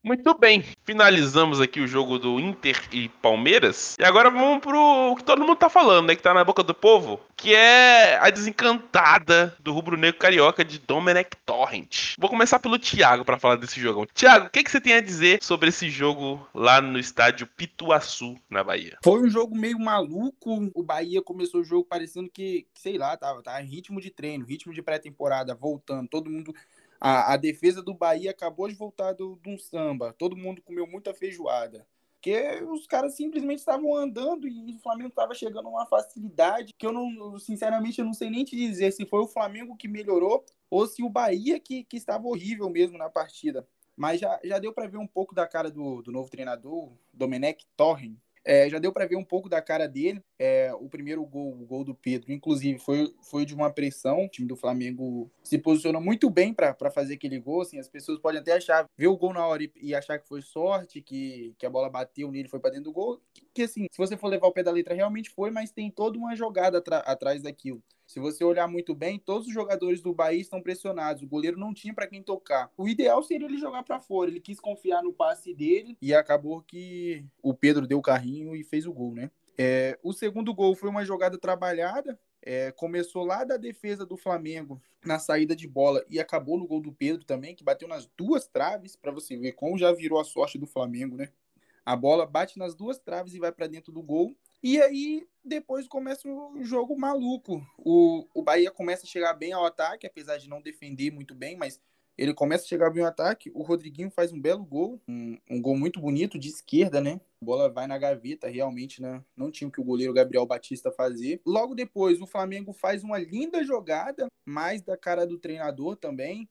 Muito bem, finalizamos aqui o jogo do Inter e Palmeiras. E agora vamos pro que todo mundo tá falando, né? Que tá na boca do povo, que é a desencantada do rubro-negro carioca de Domenech Torrent. Vou começar pelo Thiago para falar desse jogão. Thiago, o que, que você tem a dizer sobre esse jogo lá no estádio Pituaçu, na Bahia? Foi um jogo meio maluco. O Bahia começou o jogo parecendo que, sei lá, tava, tava ritmo de treino, ritmo de pré-temporada, voltando, todo mundo a, a defesa do Bahia acabou de voltar de um samba. Todo mundo comeu muita feijoada. Porque os caras simplesmente estavam andando e o Flamengo estava chegando a uma facilidade que eu não, sinceramente, eu não sei nem te dizer se foi o Flamengo que melhorou ou se o Bahia que, que estava horrível mesmo na partida. Mas já, já deu para ver um pouco da cara do, do novo treinador, Domenech Torren. É, já deu para ver um pouco da cara dele. É, o primeiro gol, o gol do Pedro, inclusive, foi, foi de uma pressão. O time do Flamengo se posicionou muito bem para fazer aquele gol. Assim, as pessoas podem até achar, ver o gol na hora e, e achar que foi sorte, que, que a bola bateu nele e foi para dentro do gol. Que, que, assim, se você for levar o pé da letra, realmente foi, mas tem toda uma jogada atrás daquilo. Se você olhar muito bem, todos os jogadores do Bahia estão pressionados. O goleiro não tinha para quem tocar. O ideal seria ele jogar para fora. Ele quis confiar no passe dele e acabou que o Pedro deu o carrinho e fez o gol, né? É, o segundo gol foi uma jogada trabalhada. É, começou lá da defesa do Flamengo na saída de bola e acabou no gol do Pedro também, que bateu nas duas traves, para você ver como já virou a sorte do Flamengo, né? A bola bate nas duas traves e vai para dentro do gol. E aí depois começa o jogo maluco. O, o Bahia começa a chegar bem ao ataque, apesar de não defender muito bem, mas ele começa a chegar bem ao ataque. O Rodriguinho faz um belo gol, um, um gol muito bonito de esquerda, né? A bola vai na gaveta, realmente, né? Não tinha o que o goleiro Gabriel Batista fazer. Logo depois, o Flamengo faz uma linda jogada, mais da cara do treinador também,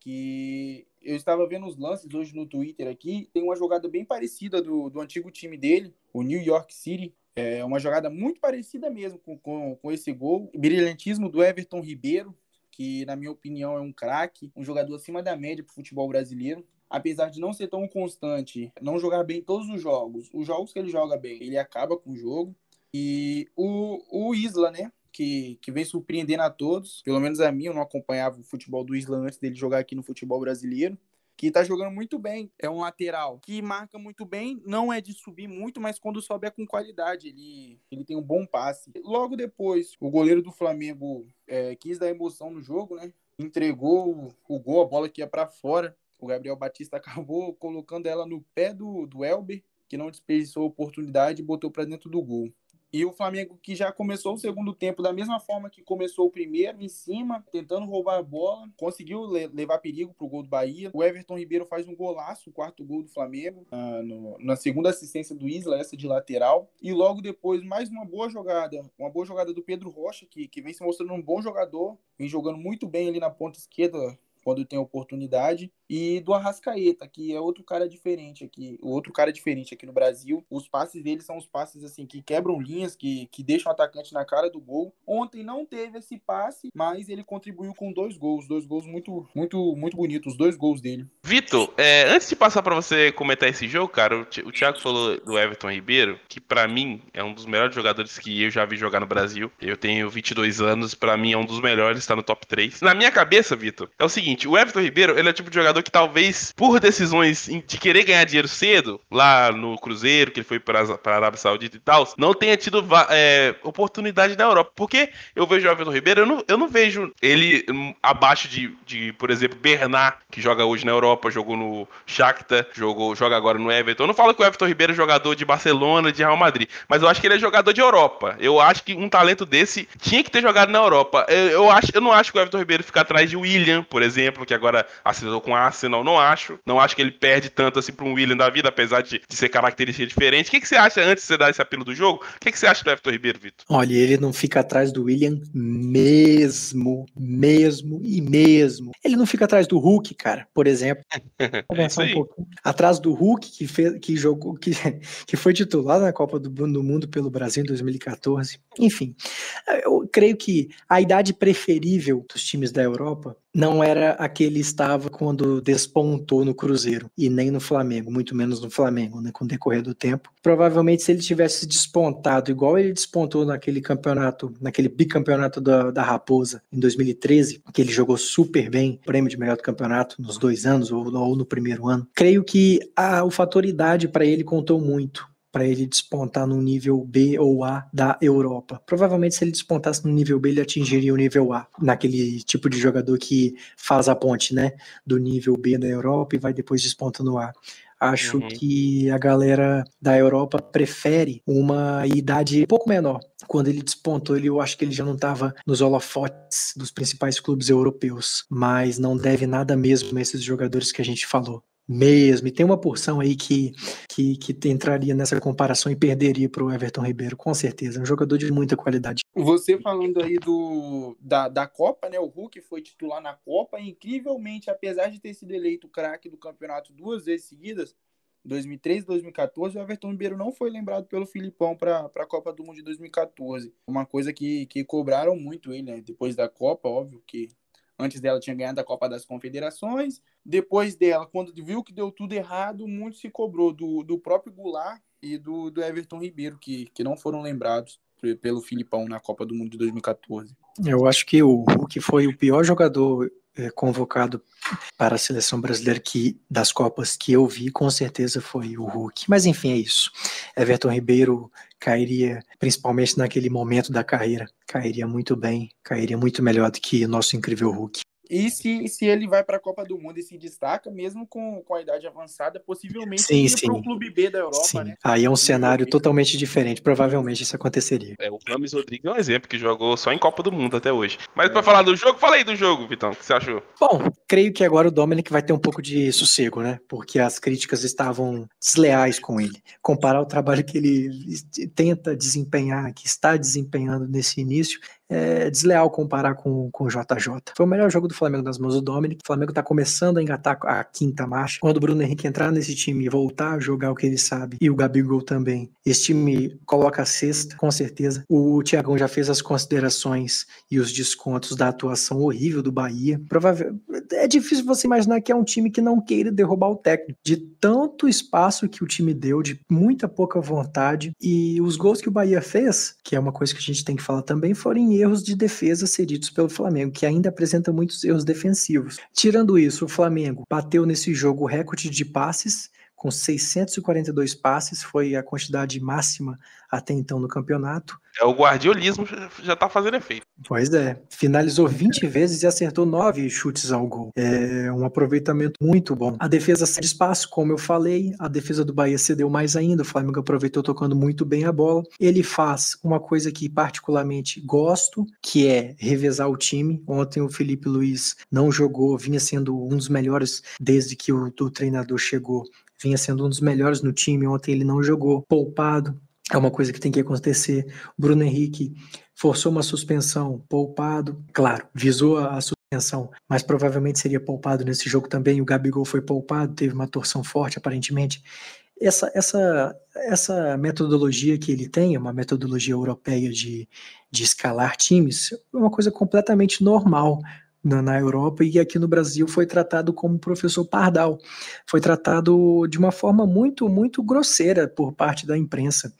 que eu estava vendo os lances hoje no Twitter aqui. Tem uma jogada bem parecida do, do antigo time dele, o New York City. É uma jogada muito parecida mesmo com, com, com esse gol. Brilhantismo do Everton Ribeiro, que na minha opinião é um craque, um jogador acima da média para o futebol brasileiro. Apesar de não ser tão constante, não jogar bem todos os jogos, os jogos que ele joga bem, ele acaba com o jogo. E o, o Isla, né? Que, que vem surpreendendo a todos. Pelo menos a mim, eu não acompanhava o futebol do Isla antes dele jogar aqui no futebol brasileiro que tá jogando muito bem. É um lateral que marca muito bem, não é de subir muito, mas quando sobe é com qualidade. Ele, ele tem um bom passe. Logo depois, o goleiro do Flamengo é, quis dar emoção no jogo, né? Entregou o, gol, a bola que ia para fora. O Gabriel Batista (laughs) acabou colocando ela no pé do, do Elber, que não desperdiçou a oportunidade e botou para dentro do gol. E o Flamengo que já começou o segundo tempo da mesma forma que começou o primeiro, em cima, tentando roubar a bola, conseguiu le levar perigo pro gol do Bahia. O Everton Ribeiro faz um golaço, o quarto gol do Flamengo, uh, no, na segunda assistência do Isla, essa de lateral. E logo depois, mais uma boa jogada, uma boa jogada do Pedro Rocha, que, que vem se mostrando um bom jogador, vem jogando muito bem ali na ponta esquerda, quando tem oportunidade. E do Arrascaeta, que é outro cara diferente aqui, o outro cara diferente aqui no Brasil. Os passes dele são os passes assim que quebram linhas, que, que deixam o atacante na cara do gol. Ontem não teve esse passe, mas ele contribuiu com dois gols, dois gols muito muito muito bonitos, os dois gols dele. Vitor, é, antes de passar para você comentar esse jogo, cara, o, Thiago falou do Everton Ribeiro, que para mim é um dos melhores jogadores que eu já vi jogar no Brasil. Eu tenho 22 anos, para mim é um dos melhores, está no top 3. Na minha cabeça, Vitor, é o seguinte, o Everton Ribeiro, ele é tipo de jogador jogador que talvez, por decisões de querer ganhar dinheiro cedo, lá no Cruzeiro, que ele foi para a Arábia Saudita e tal, não tenha tido é, oportunidade na Europa. Porque eu vejo o Everton Ribeiro, eu não, eu não vejo ele hum, abaixo de, de, por exemplo, Bernard, que joga hoje na Europa, jogou no Shakhtar, jogou, joga agora no Everton. Eu não falo que o Everton Ribeiro é jogador de Barcelona, de Real Madrid, mas eu acho que ele é jogador de Europa. Eu acho que um talento desse tinha que ter jogado na Europa. Eu, eu, acho, eu não acho que o Everton Ribeiro fica atrás de William, por exemplo, que agora assinou com a Arsenal, não acho. Não acho que ele perde tanto assim para um William da vida, apesar de, de ser característica diferente. O que, que você acha, antes de você dar esse apelo do jogo, o que, que você acha do Everton Ribeiro, Vitor? Olha, ele não fica atrás do William mesmo, mesmo e mesmo. Ele não fica atrás do Hulk, cara, por exemplo. (laughs) Conversar um pouco. Atrás do Hulk, que, fez, que jogou, que, (laughs) que foi titular na Copa do, do Mundo pelo Brasil em 2014. Enfim, eu creio que a idade preferível dos times da Europa não era a que ele estava quando despontou no Cruzeiro e nem no Flamengo, muito menos no Flamengo, né, com o decorrer do tempo. Provavelmente se ele tivesse despontado igual ele despontou naquele campeonato, naquele bicampeonato da, da Raposa em 2013, que ele jogou super bem, prêmio de melhor do campeonato nos dois anos ou, ou no primeiro ano. Creio que a, o fator idade para ele contou muito para ele despontar no nível B ou A da Europa. Provavelmente, se ele despontasse no nível B, ele atingiria o nível A, naquele tipo de jogador que faz a ponte, né? Do nível B da Europa e vai depois desponta no A. Acho uhum. que a galera da Europa prefere uma idade um pouco menor. Quando ele despontou, ele, eu acho que ele já não estava nos holofotes dos principais clubes europeus, mas não deve nada mesmo a esses jogadores que a gente falou mesmo. E tem uma porção aí que, que, que entraria nessa comparação e perderia para o Everton Ribeiro, com certeza. É um jogador de muita qualidade. Você falando aí do, da, da Copa, né? O Hulk foi titular na Copa. E, incrivelmente, apesar de ter sido eleito craque do campeonato duas vezes seguidas, 2013 2014, o Everton Ribeiro não foi lembrado pelo Filipão para a Copa do Mundo de 2014. Uma coisa que, que cobraram muito ele, né? Depois da Copa, óbvio que antes dela tinha ganhado a Copa das Confederações. Depois dela, quando viu que deu tudo errado, muito se cobrou do, do próprio Goulart e do, do Everton Ribeiro, que, que não foram lembrados pelo Filipão na Copa do Mundo de 2014. Eu acho que o Hulk foi o pior jogador convocado para a seleção brasileira que das Copas que eu vi, com certeza foi o Hulk. Mas enfim, é isso. Everton Ribeiro cairia, principalmente naquele momento da carreira, cairia muito bem, cairia muito melhor do que o nosso incrível Hulk. E se, se ele vai para a Copa do Mundo e se destaca, mesmo com, com a idade avançada, possivelmente sim, sim. para o clube B da Europa, sim. né? Aí é um cenário totalmente diferente. Provavelmente isso aconteceria. É, o Rames Rodrigues é um exemplo que jogou só em Copa do Mundo até hoje. Mas é. para falar do jogo, fala aí do jogo, Vitão. O que você achou? Bom, creio que agora o Dominic vai ter um pouco de sossego, né? Porque as críticas estavam desleais com ele. Comparar o trabalho que ele tenta desempenhar, que está desempenhando nesse início, é desleal comparar com, com o JJ. Foi o melhor jogo do Flamengo nas mãos do Dominic. O Flamengo tá começando a engatar a quinta marcha. Quando o Bruno Henrique entrar nesse time e voltar a jogar o que ele sabe, e o Gabigol também, esse time coloca a sexta, com certeza. O Thiagão já fez as considerações e os descontos da atuação horrível do Bahia. Provavelmente é difícil você imaginar que é um time que não queira derrubar o técnico. De tanto espaço que o time deu, de muita pouca vontade. E os gols que o Bahia fez, que é uma coisa que a gente tem que falar também, foram em erros de defesa cedidos pelo Flamengo, que ainda apresenta muitos erros defensivos. Tirando isso, o Flamengo bateu nesse jogo o recorde de passes, com 642 passes, foi a quantidade máxima até então no campeonato. É, o guardiolismo já tá fazendo efeito. Pois é. Finalizou 20 vezes e acertou 9 chutes ao gol. É um aproveitamento muito bom. A defesa cede espaço, como eu falei. A defesa do Bahia cedeu mais ainda. O Flamengo aproveitou tocando muito bem a bola. Ele faz uma coisa que particularmente gosto, que é revezar o time. Ontem o Felipe Luiz não jogou, vinha sendo um dos melhores desde que o, o treinador chegou vinha sendo um dos melhores no time. Ontem ele não jogou, poupado, é uma coisa que tem que acontecer. Bruno Henrique forçou uma suspensão, poupado, claro, visou a, suspensão, mas provavelmente seria poupado nesse jogo também. O Gabigol foi poupado, teve uma torção forte aparentemente. Essa, essa, essa metodologia que ele tem, é uma metodologia europeia de, de escalar times, é uma coisa completamente normal na, na, Europa e aqui no Brasil foi tratado como professor Pardal. Foi tratado de uma forma muito, muito grosseira por parte da imprensa.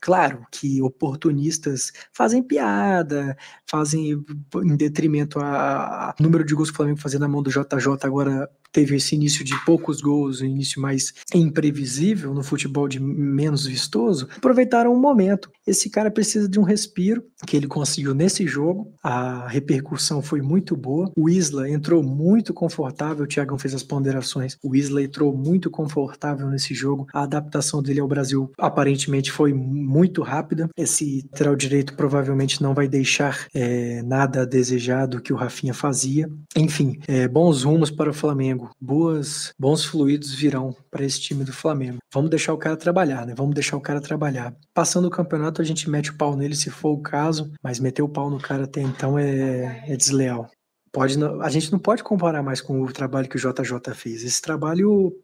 Claro que oportunistas fazem piada, fazem em detrimento a, número de gols que o Flamengo fazia na mão do JJ agora teve esse início de poucos gols, um início mais imprevisível no futebol de menos vistoso, aproveitaram o momento. Esse cara precisa de um respiro que ele conseguiu nesse jogo. A repercussão foi muito boa. O Isla entrou muito confortável. O Thiagão fez as ponderações. O Isla entrou muito confortável nesse jogo. A adaptação dele ao Brasil aparentemente foi muito rápida. Esse lateral direito provavelmente não vai deixar é, nada a desejar do que o Rafinha fazia. Enfim, é, bons rumos para o Flamengo. Boas, bons fluidos virão para esse time do Flamengo. Vamos deixar o cara trabalhar, né? Vamos deixar o cara trabalhar. Passando o campeonato, a gente mete o pau nele se for o caso, mas meter o pau no cara até então é, é desleal pode a gente não pode comparar mais com o trabalho que o JJ fez. Esse trabalho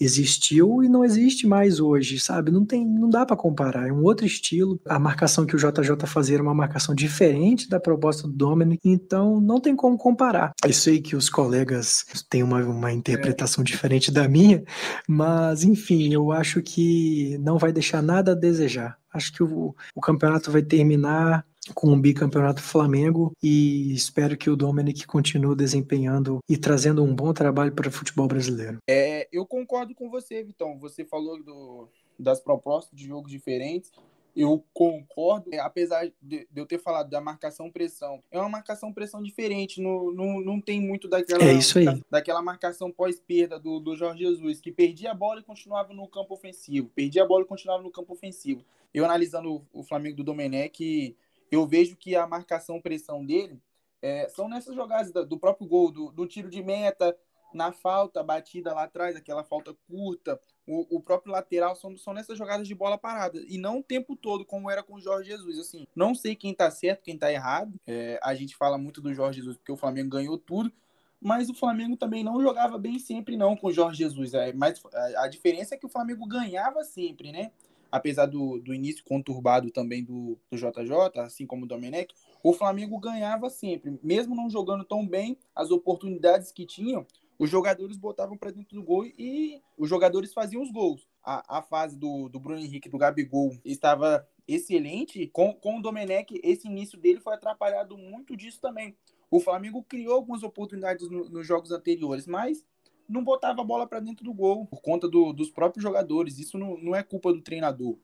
existiu e não existe mais hoje, sabe? Não tem, não dá para comparar. É um outro estilo. A marcação que o JJ fazia era uma marcação diferente da proposta do Dominic, então não tem como comparar. Eu sei que os colegas têm uma, uma interpretação é. diferente da minha, mas enfim, eu acho que não vai deixar nada a desejar. Acho que o, o campeonato vai terminar com o bicampeonato Flamengo e espero que o Dominic continue desempenhando e trazendo um bom trabalho para o futebol brasileiro. É, eu concordo com você, Vitão. Você falou do, das propostas de jogos diferentes. Eu concordo, é, apesar de, eu ter falado da marcação-pressão, é uma marcação-pressão diferente, não, não, não tem muito daquela, é isso aí. Da, daquela marcação pós-perda do, do Jorge Jesus, que perdia a bola e continuava no campo ofensivo, perdia a bola e continuava no campo ofensivo. Eu analisando o, o Flamengo do Domenech, eu vejo que a marcação-pressão dele é, são nessas jogadas do próprio gol, do, do, tiro de meta, na falta, batida lá atrás, aquela falta curta, o, o, próprio lateral, são, são nessas jogadas de bola parada. E não o tempo todo, como era com o Jorge Jesus. Assim, não sei quem tá certo, quem tá errado. É, a gente fala muito do Jorge Jesus porque o Flamengo ganhou tudo, mas o Flamengo também não jogava bem sempre não com o Jorge Jesus. É, mas a, a diferença é que o Flamengo ganhava sempre, né? Apesar do, do início conturbado também do, do JJ, assim como o Domenech, o Flamengo ganhava sempre. Mesmo não jogando tão bem, as oportunidades que tinham, os jogadores botavam para dentro do gol e os jogadores faziam os gols. A, a fase do, do Bruno Henrique, do Gabigol, estava excelente. Com, com o Domenech, esse início dele foi atrapalhado muito disso também. O Flamengo criou algumas oportunidades no, nos jogos anteriores, mas não botava a bola para dentro do gol por conta do, dos próprios jogadores. Isso não, não é culpa do treinador.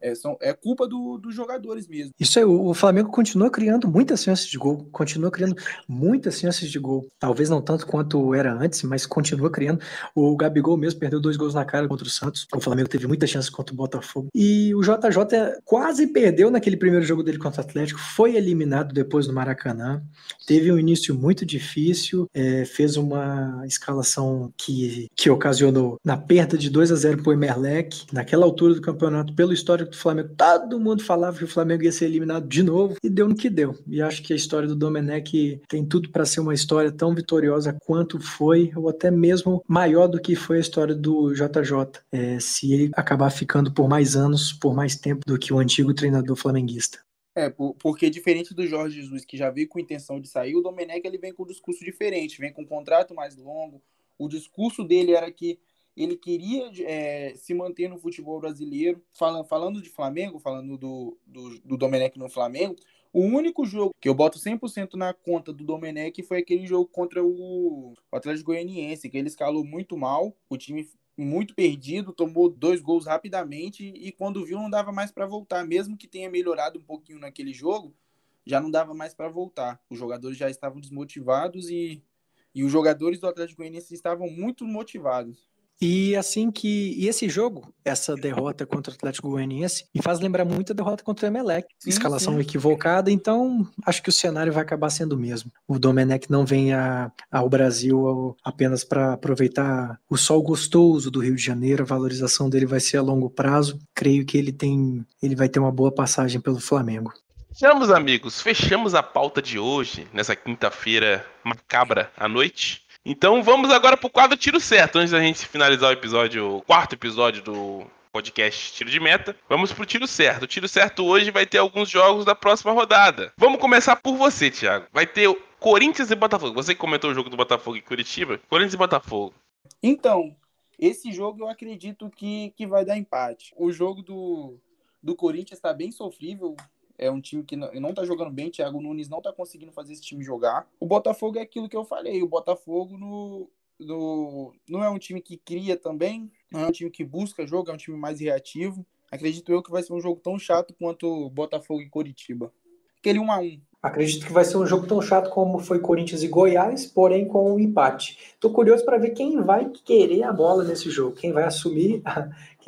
É, são, é culpa do, dos jogadores mesmo. Isso aí, o, Flamengo continua criando muitas chances de gol, continua criando muitas chances de gol. Talvez não tanto quanto era antes, mas continua criando. O Gabigol mesmo perdeu dois gols na cara contra o Santos. O Flamengo teve muitas chances contra o Botafogo. E o JJ quase perdeu naquele primeiro jogo dele contra o Atlético, foi eliminado depois no Maracanã. Teve um início muito difícil, é, fez uma escalação que, que ocasionou na perda de 2 a 0 para o Emerlec, naquela altura do campeonato, pelo histórico do Flamengo, todo mundo falava que o Flamengo ia ser eliminado de novo e deu no que deu. E acho que a história do Domenech tem tudo para ser uma história tão vitoriosa quanto foi, ou até mesmo maior do que foi a história do JJ, é, se ele acabar ficando por mais anos, por mais tempo do que o antigo treinador flamenguista. É, porque diferente do Jorge Jesus, que já veio com intenção de sair, o Domenech ele vem com um discurso diferente, vem com um contrato mais longo. O discurso dele era que ele queria é, se manter no futebol brasileiro. Falando, falando de Flamengo, falando do, do, do Domenech no Flamengo, o único jogo que eu boto 100% na conta do Domenech foi aquele jogo contra o Atlético Goianiense, que ele escalou muito mal, o time muito perdido, tomou dois gols rapidamente e quando viu não dava mais para voltar, mesmo que tenha melhorado um pouquinho naquele jogo, já não dava mais para voltar. Os jogadores já estavam desmotivados e, e os jogadores do Atlético Goianiense estavam muito motivados. E assim que. E esse jogo, essa derrota contra o Atlético Goianiense, me faz lembrar muito a derrota contra o Emelec. Sim, Escalação sim. equivocada, então acho que o cenário vai acabar sendo o mesmo. O Domenech não vem a, ao Brasil apenas para aproveitar o sol gostoso do Rio de Janeiro, a valorização dele vai ser a longo prazo. Creio que ele tem. ele vai ter uma boa passagem pelo Flamengo. Fechamos, amigos. Fechamos a pauta de hoje, nessa quinta-feira macabra à noite. Então vamos agora pro quadro Tiro Certo. Antes da gente finalizar o episódio, o quarto episódio do podcast Tiro de Meta, vamos pro Tiro Certo. O Tiro Certo hoje vai ter alguns jogos da próxima rodada. Vamos começar por você, Thiago. Vai ter Corinthians e Botafogo. Você que comentou o jogo do Botafogo e Curitiba. Corinthians e Botafogo. Então, esse jogo eu acredito que, que vai dar empate. O jogo do, do Corinthians está bem sofrível é um time que não, não tá jogando bem, Thiago Nunes não tá conseguindo fazer esse time jogar. O Botafogo é aquilo que eu falei, o Botafogo no, no, não é um time que cria também, não é um time que busca jogo, é um time mais reativo. Acredito eu que vai ser um jogo tão chato quanto Botafogo e Coritiba. Aquele 1 a 1 Acredito que vai ser um jogo tão chato como foi Corinthians e Goiás, porém com um empate. Estou curioso para ver quem vai querer a bola nesse jogo, quem vai assumir,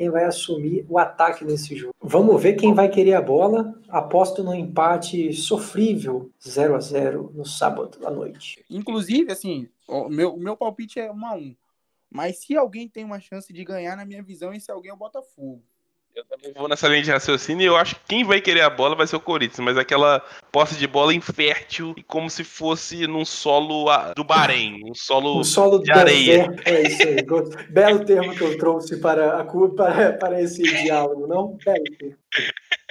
quem vai assumir o ataque nesse jogo. Vamos ver quem vai querer a bola. Aposto no empate sofrível 0 a 0 no sábado à noite. Inclusive, assim, o meu, o meu palpite é 1 a 1. Mas se alguém tem uma chance de ganhar, na minha visão, esse alguém é o Botafogo. Eu também vou nessa linha de raciocínio e eu acho que quem vai querer a bola vai ser o Corinthians, mas aquela posse de bola infértil e como se fosse num solo do Bahrein, um solo, um solo de areia. É isso aí. Belo termo que eu trouxe para, a, para, para esse diálogo, não? Belo termo. (laughs)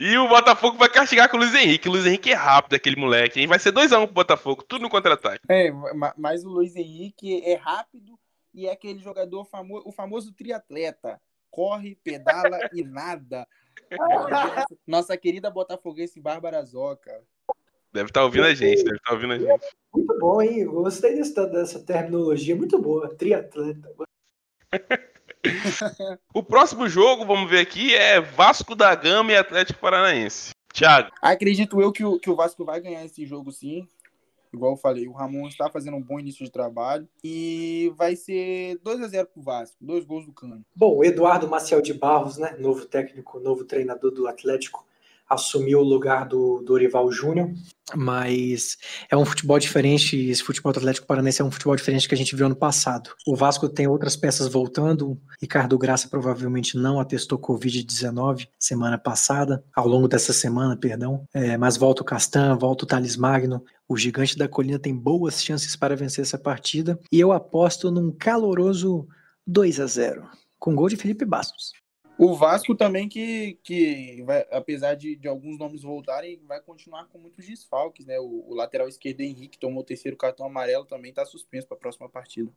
E o Botafogo vai castigar com o Luiz Henrique. O Luiz Henrique é rápido, aquele moleque. Hein? Vai ser 2x1 um pro Botafogo, tudo no contra-ataque. É, mas o Luiz Henrique é rápido e é aquele jogador famoso, o famoso triatleta corre, pedala e nada. (laughs) Nossa querida botafoguense Bárbara Zoca. Deve estar tá ouvindo a gente, deve estar tá ouvindo a gente. Muito bom, hein? Gostei dessa, dessa terminologia, muito boa. Triatleta. (laughs) o próximo jogo, vamos ver aqui, é Vasco da Gama e Atlético Paranaense. Thiago. Acredito eu que o, que o Vasco vai ganhar esse jogo sim. Igual eu falei, o Ramon está fazendo um bom início de trabalho e vai ser 2 a 0 pro Vasco, dois gols do Cano. Bom, o Eduardo Maciel de Barros, né, novo técnico, novo treinador do Atlético, assumiu o lugar do Dorival Júnior, mas é um futebol diferente. Esse futebol Atlético Paranaense é um futebol diferente que a gente viu ano passado. O Vasco tem outras peças voltando. Ricardo Graça provavelmente não atestou Covid-19 semana passada, ao longo dessa semana, perdão. É, mas volta o Castan, volta o Thales Magno. O gigante da colina tem boas chances para vencer essa partida. E eu aposto num caloroso 2 a 0 com gol de Felipe Bastos. O Vasco também, que, que vai, apesar de, de alguns nomes voltarem, vai continuar com muitos desfalques, né? O, o lateral esquerdo Henrique tomou o terceiro cartão amarelo, também está suspenso para a próxima partida.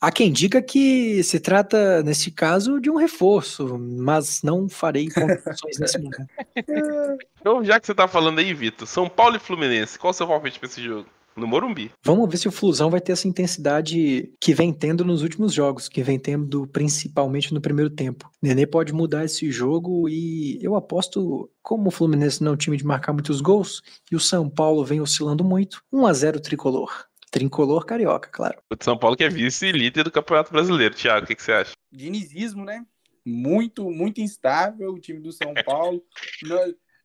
Há quem diga que se trata, nesse caso, de um reforço, mas não farei conclusões nesse momento. (laughs) Então, já que você está falando aí, Vitor, São Paulo e Fluminense, qual o seu palpite para esse jogo? No Morumbi. Vamos ver se o Flusão vai ter essa intensidade que vem tendo nos últimos jogos, que vem tendo principalmente no primeiro tempo. Nenê pode mudar esse jogo e eu aposto, como o Fluminense não é um time de marcar muitos gols e o São Paulo vem oscilando muito, 1 a 0 tricolor. Tricolor carioca, claro. O São Paulo que é vice-líder do Campeonato Brasileiro. Thiago, o que, que você acha? Dinizismo, né? Muito, muito instável o time do São (laughs) Paulo.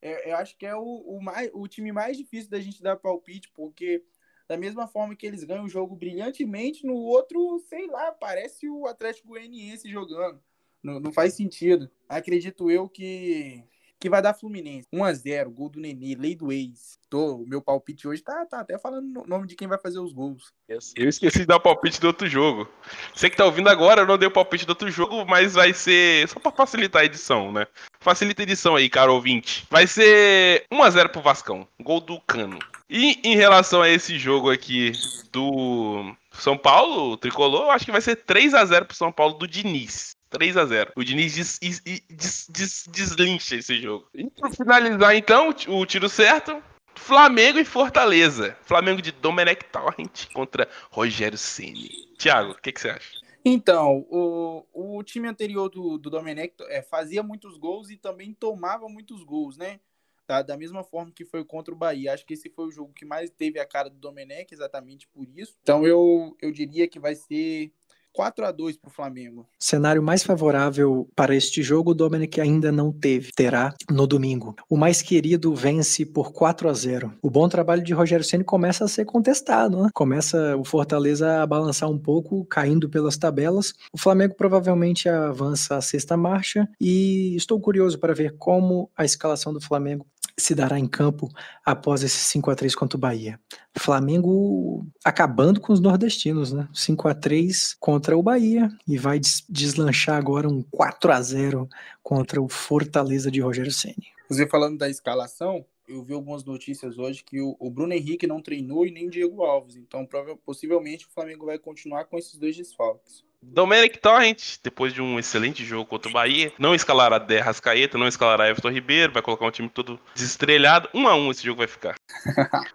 eu acho que é o, o, mais, o time mais difícil da gente dar palpite, porque da mesma forma que eles ganham o jogo brilhantemente, no outro, sei lá, parece o Atlético Goianiense jogando. Não, não faz sentido. Acredito eu que que vai dar Fluminense. 1x0, gol do Nenê, lei do ex. Tô, o meu palpite hoje tá, tá até falando o nome de quem vai fazer os gols. Eu esqueci de dar o palpite do outro jogo. Você que tá ouvindo agora, eu não dei o palpite do outro jogo, mas vai ser só pra facilitar a edição, né? Facilita a edição aí, cara ouvinte. Vai ser 1x0 pro Vascão, gol do Cano. E em relação a esse jogo aqui do São Paulo, tricolor, eu acho que vai ser 3 a 0 pro São Paulo do Diniz. 3 a 0 O Diniz des, des, des, deslincha esse jogo. E pra finalizar, então, o tiro certo. Flamengo e Fortaleza. Flamengo de Domenech Torrent contra Rogério Ceni. Thiago, o que, que, você acha? Então, o, o time anterior do, do Domenech é, fazia muitos gols e também tomava muitos gols, né? Tá? Da mesma forma que foi contra o Bahia. Acho que esse foi o jogo que mais teve a cara do Domenech, exatamente por isso. Então eu, eu diria que vai ser 4 a 2 para o Flamengo. Cenário mais favorável para este jogo, o Dominic ainda não teve. Terá no domingo. O mais querido vence por 4 a 0. O bom trabalho de Rogério Ceni começa a ser contestado, né? Começa o Fortaleza a balançar um pouco, caindo pelas tabelas. O Flamengo provavelmente avança a sexta marcha e estou curioso para ver como a escalação do Flamengo se dará em campo após esse 5 a 3 contra o Bahia. Flamengo acabando com os nordestinos, né? 5 a 3 contra o Bahia e vai deslanchar agora um 4 a 0 contra o Fortaleza de Rogério Ceni. Você falando da escalação, eu vi algumas notícias hoje que o, Bruno Henrique não treinou e nem Diego Alves, então possivelmente o Flamengo vai continuar com esses dois desfalques. Domenic Torrent, depois de um excelente jogo contra o Bahia, não escalará De Rascaeta, não escalará Everton Ribeiro, vai colocar um time todo desestrelhado. Um a um esse jogo vai ficar. (laughs)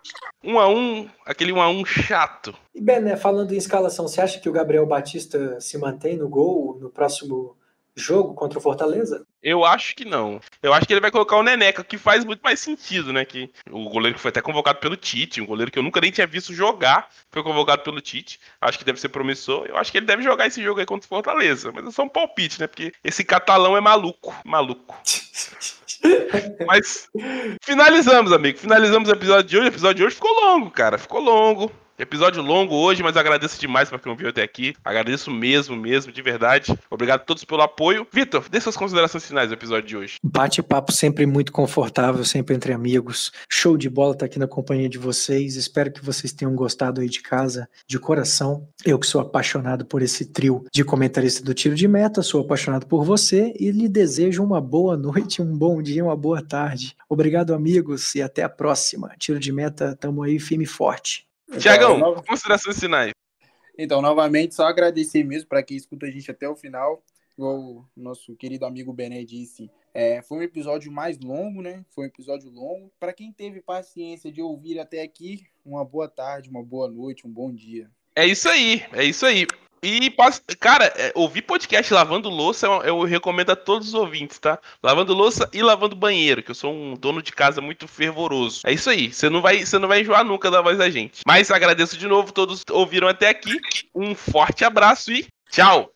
um a um, aquele um a um chato. E Bené, falando em escalação, você acha que o Gabriel Batista se mantém no gol no próximo jogo contra o Fortaleza? Eu acho que não. Eu acho que ele vai colocar o Neneca, que faz muito mais sentido, né? Que o goleiro que foi até convocado pelo Tite, um goleiro que eu nunca nem tinha visto jogar, foi convocado pelo Tite. Acho que deve ser promissor. Eu acho que ele deve jogar esse jogo aí contra o Fortaleza. Mas é só um palpite, né? Porque esse catalão é maluco. Maluco. (laughs) Mas finalizamos, amigo. Finalizamos o episódio de hoje. O episódio de hoje ficou longo, cara. Ficou longo. Episódio longo hoje, mas agradeço demais para quem ouviu até aqui. Agradeço mesmo, mesmo, de verdade. Obrigado a todos pelo apoio. Vitor, dê suas considerações finais do episódio de hoje. Bate-papo sempre muito confortável, sempre entre amigos. Show de bola estar tá aqui na companhia de vocês. Espero que vocês tenham gostado aí de casa, de coração. Eu que sou apaixonado por esse trio de comentarista do Tiro de Meta, sou apaixonado por você e lhe desejo uma boa noite, um bom dia, uma boa tarde. Obrigado, amigos, e até a próxima. Tiro de Meta, tamo aí firme e forte. Então, Tiagão, nova... considerações finais. Então, novamente, só agradecer mesmo para quem escuta a gente até o final. Igual o nosso querido amigo Bené disse, é, foi um episódio mais longo, né? Foi um episódio longo. Para quem teve paciência de ouvir até aqui, uma boa tarde, uma boa noite, um bom dia. É isso aí, é isso aí. E, cara, é, ouvir podcast lavando louça eu, recomendo a todos os ouvintes, tá? Lavando louça e lavando banheiro, que eu sou um dono de casa muito fervoroso. É isso aí, você não vai, você não vai enjoar nunca da voz da gente. Mas agradeço de novo, todos ouviram até aqui. Um forte abraço e tchau!